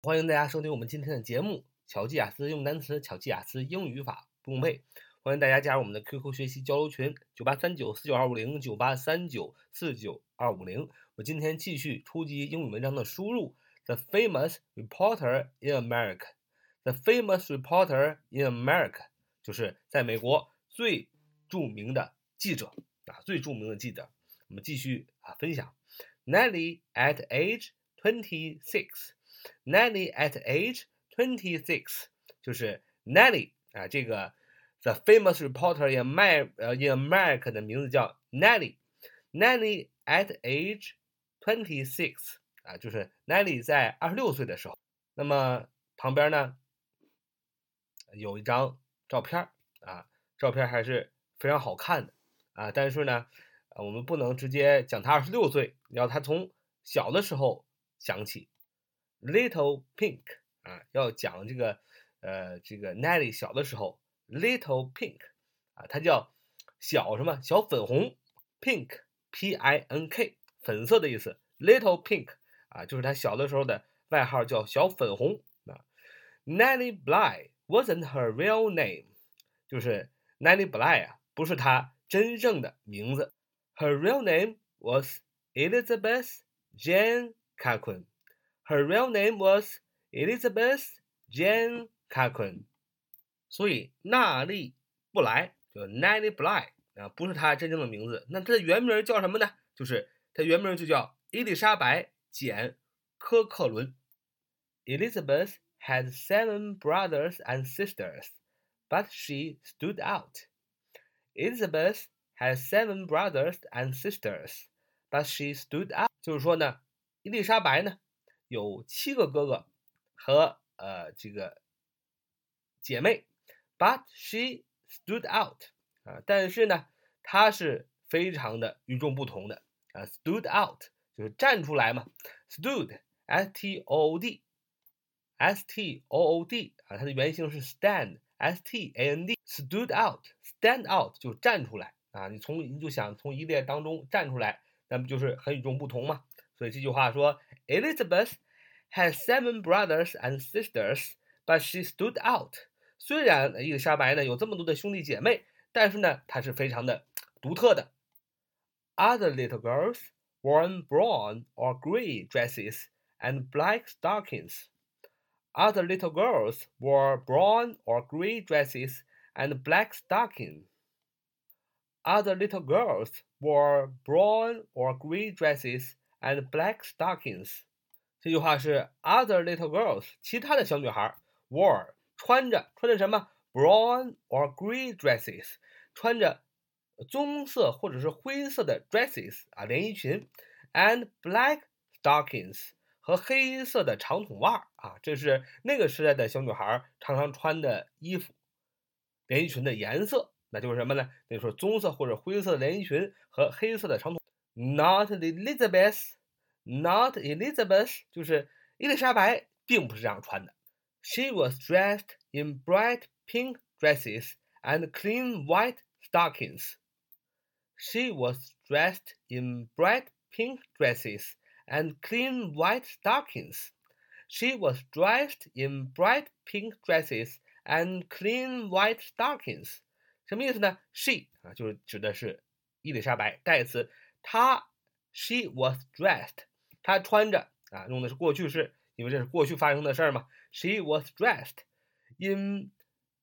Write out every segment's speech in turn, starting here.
欢迎大家收听我们今天的节目《巧记雅思用单词》，巧记雅思英语法不用背。欢迎大家加入我们的 QQ 学习交流群：九八三九四九二五零九八三九四九二五零。我今天继续初级英语文章的输入。The famous reporter in America. The famous reporter in America，就是在美国最著名的记者啊，最著名的记者。我们继续啊分享。Nelly at age twenty six. Nelly at age twenty six，就是 Nelly 啊，这个 the famous reporter in Amer 呃 in America 的名字叫 Nelly。Nelly at age twenty six 啊，就是 Nelly 在二十六岁的时候。那么旁边呢有一张照片啊，照片还是非常好看的啊。但是呢，我们不能直接讲他二十六岁，要他从小的时候想起。Little Pink 啊，要讲这个呃，这个 Nelly 小的时候，Little Pink 啊，它叫小什么？小粉红，Pink，P-I-N-K，粉色的意思。Little Pink 啊，就是他小的时候的外号叫小粉红啊。Nelly Bly wasn't her real name，就是 Nelly Bly 啊，不是她真正的名字。Her real name was Elizabeth Jane Cochran。 Her real name was Elizabeth Jane Cochran，所以娜丽布莱就 Nellie Bly 啊，不是她真正的名字。那她的原名叫什么呢？就是她原名就叫伊丽莎白简科克伦。Elizabeth had seven brothers and sisters, but she stood out. Elizabeth had seven brothers and sisters, but she stood out。就是说呢，伊丽莎白呢。 有七个哥哥和呃这个姐妹，but she stood out 啊，但是呢，她是非常的与众不同的。啊，stood out 就是站出来嘛，stood s t o o d s t o o d 啊，它的原型是 stand s t a n d stood out stand out 就站出来。啊，你从你就想从一列当中站出来，那不就是很与众不同吗？所以这句话说 ，Elizabeth had seven brothers and sisters, but she stood out。虽然伊丽莎白呢有这么多的兄弟姐妹，但是呢她是非常的独特的。Other little girls wore brown or gray dresses and black stockings. Other little girls wore brown or gray dresses and black stockings. Other little girls wore brown or gray dresses and black stockings. 这句话是 other little girls，其他的小女孩 wore 穿着穿着什么 brown or grey dresses，穿着棕色或者是灰色的 dresses 啊连衣裙，and black stockings 和黑色的长筒袜啊，这是那个时代的小女孩常常穿的衣服，连衣裙的颜色那就是什么呢？那就是棕色或者灰色的连衣裙和黑色的长筒。Not Elizabeth。Not Elizabeth，就是伊丽莎白，并不是这样穿的。She was dressed in bright pink dresses and clean white stockings. She was dressed in bright pink dresses and clean white stockings. She was dressed in bright pink dresses and clean white stockings. 什么意思呢？She 啊，就是指的是伊丽莎白，代词， 她。She was dressed 她穿着啊，用的是过去式，因为这是过去发生的事儿嘛。She was dressed in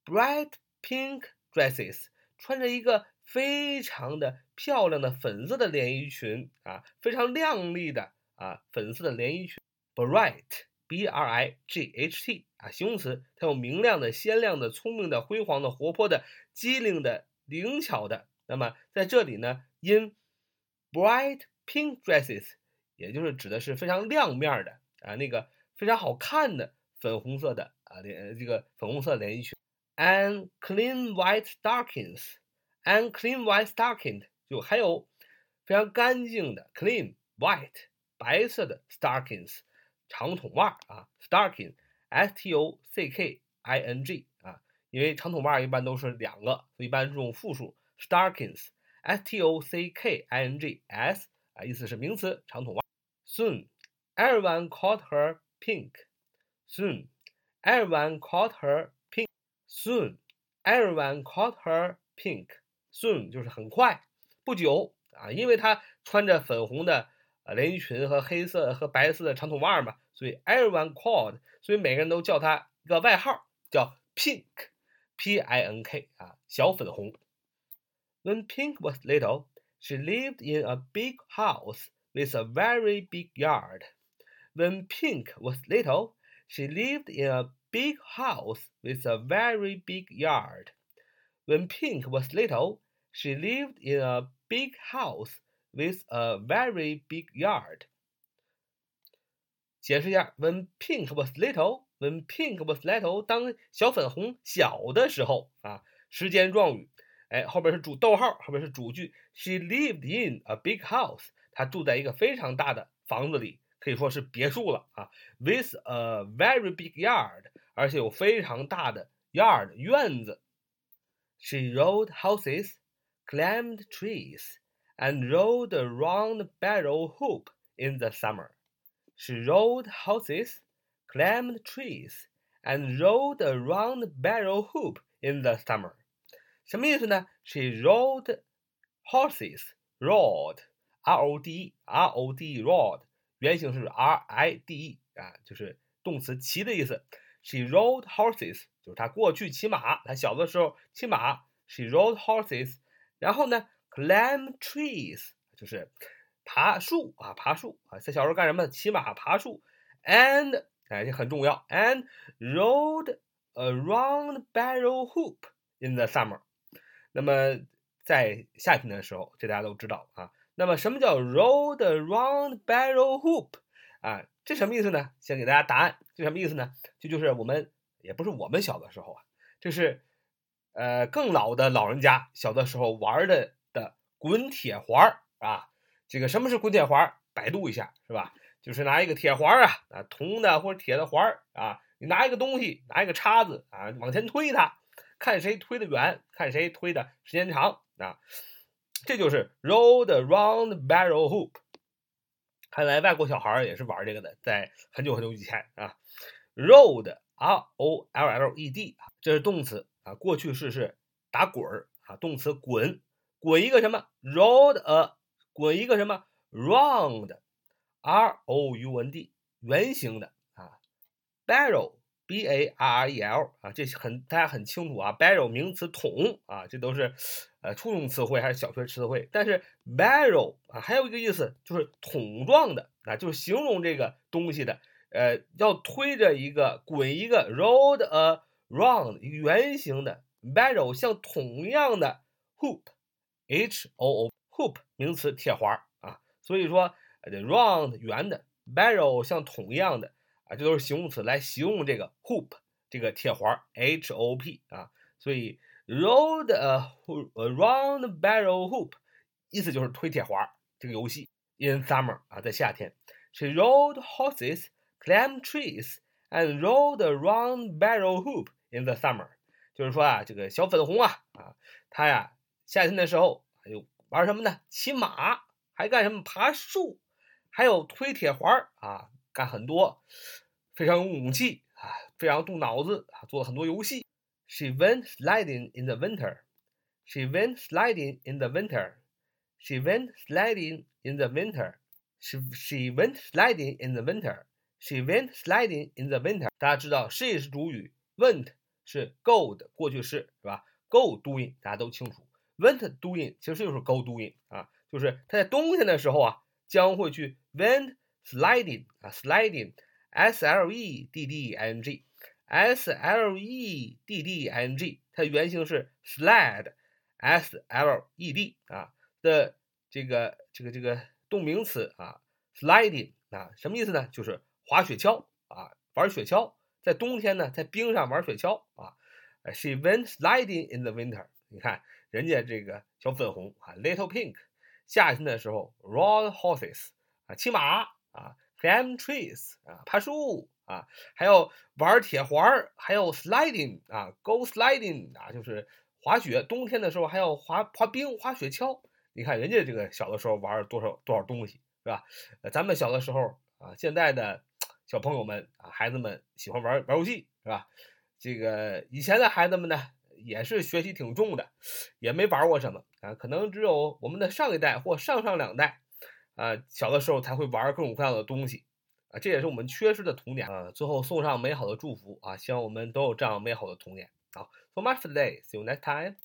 bright pink dresses，穿着一个非常的漂亮的粉色的连衣裙啊，非常亮丽的啊粉色的连衣裙。Bright，b r i g h t 啊，形容词，它有明亮的、鲜亮的、聪明的、辉煌的、活泼的、机灵的、灵巧的。那么在这里呢，in bright pink dresses。也就是指的是非常亮面的啊，那个非常好看的粉红色的啊连这个粉红色连衣裙，and clean white stockings，and clean white stockings 就还有非常干净的 clean white 白色的 stockings 长筒袜啊，stocking，s t o c k i n g 啊，因为长筒袜一般都是两个，所以一般是用复数 stockings stockings，s t o c k i n g s 啊，意思是名词长筒袜。Soon, everyone called her Pink. Soon, everyone called her Pink. Soon, everyone called her Pink. Soon 就是很快，不久啊，因为她穿着粉红的呃连衣裙和黑色和白色的长筒袜嘛，所以 everyone called，所以每个人都叫她一个外号叫 Pink，P-I-N-K 啊，小粉红。 When Pink was little, she lived in a big house with a very big yard. When Pink was little, she lived in a big house with a very big yard. When Pink was little, she lived in a big house with a very big yard. 解释一下，When Pink was little, when Pink was little，当小粉红小的时候啊，时间状语， 哎，后边是主逗号，后边是主句。She lived in a big house，她住在一个非常大的房子里，可以说是别墅了啊。With a very big yard，而且有非常大的 yard 院子。She rode horses, climbed trees, and rode a round barrel hoop in the summer. She rode horses, climbed trees, and rode a round barrel hoop in the summer. 什么意思呢？She rode horses, rode, r-o-d-e, r-o-d-e, rode，原型是 r-i-d-e 啊，就是动词骑的意思。She rode horses，就是她过去骑马，她小的时候骑马。She rode horses，然后呢，climb trees，就是爬树啊，爬树啊，在小时候干什么？骑马爬树。And 哎，这很重要。And rode a round barrel hoop in the summer。 那么在夏天的时候，这大家都知道啊。那么什么叫 rode a round barrel hoop 啊？这什么意思呢？先给大家答案，这什么意思呢？这就是我们也不是我们小的时候啊，这是呃更老的老人家小的时候玩的的滚铁环啊。这个什么是滚铁环？百度一下是吧？就是拿一个铁环啊啊，铜的或者铁的环啊，你拿一个东西，拿一个叉子啊，往前推它，看谁推得远，看谁推的时间长啊。这就是 roll round barrel hoop。看来外国小孩也是玩这个的，在很久很久以前啊。rolled r o l l e d 这是动词啊，过去式是打滚儿啊，动词滚，滚一个什么？rolled a 滚一个什么？round，r o u n d，圆形的啊，barrel。B a r e l 啊，这很大家很清楚啊。barrel 名词桶啊，这都是呃初中词汇还是小学词汇。但是 barrel 啊，还有一个意思就是桶状的啊，就是形容这个东西的。呃，要推着一个滚一个 roll a round 圆形的 barrel 像桶一样的 hoop，h o o。hoop 名词铁环啊，所以说这 round 圆的 barrel 像桶一样的啊，这都是形容词来形容这个 hoop 这个铁环 h o p 啊，所以 rode a round barrel hoop 意思就是推铁环这个游戏 in summer 啊，在夏天，she rode horses, climbed trees, and rode a round barrel hoop in the summer，就是说啊，这个小粉红啊啊，她呀夏天的时候还有。玩什么呢？骑马，还干什么？爬树，还有推铁环啊，干很多，非常有勇气啊，非常动脑子啊，做了很多游戏。She went sliding in the winter. She went sliding in the winter. She went sliding in the winter. She she went sliding in the winter. She went sliding in the winter. 大家知道，she 是主语，went 是 go 的过去式，是吧？Go doing 大家都清楚。Went doing 其实就是 go doing 啊，就是他在冬天的时候啊，将会去 went sliding 啊，sliding，s l e d d i n g，s l e d d i n g，它的原型是 slide，s l e d 啊的这个这个这个动名词啊，sliding 啊，什么意思呢？就是滑雪橇啊，玩雪橇，在冬天呢，在冰上玩雪橇啊。She went sliding in the winter，你看。人家这个小粉红啊，Little Pink，夏天的时候 rode horses 啊，骑马啊，clim trees 啊，爬树啊，还有玩铁环还有 sliding 啊，go sliding 啊，就是滑雪。冬天的时候还要滑滑冰、滑雪橇。你看人家这个小的时候玩多少多少东西是吧？咱们小的时候啊，现在的小朋友们啊，孩子们喜欢玩玩游戏，是吧？这个以前的孩子们呢，也是学习挺重的，也没玩过什么啊，可能只有我们的上一代或上上两代啊，小的时候才会玩各种各样的东西啊，这也是我们缺失的童年啊。最后送上美好的祝福啊，希望我们都有这样美好的童年。好，so much for today. See you next time.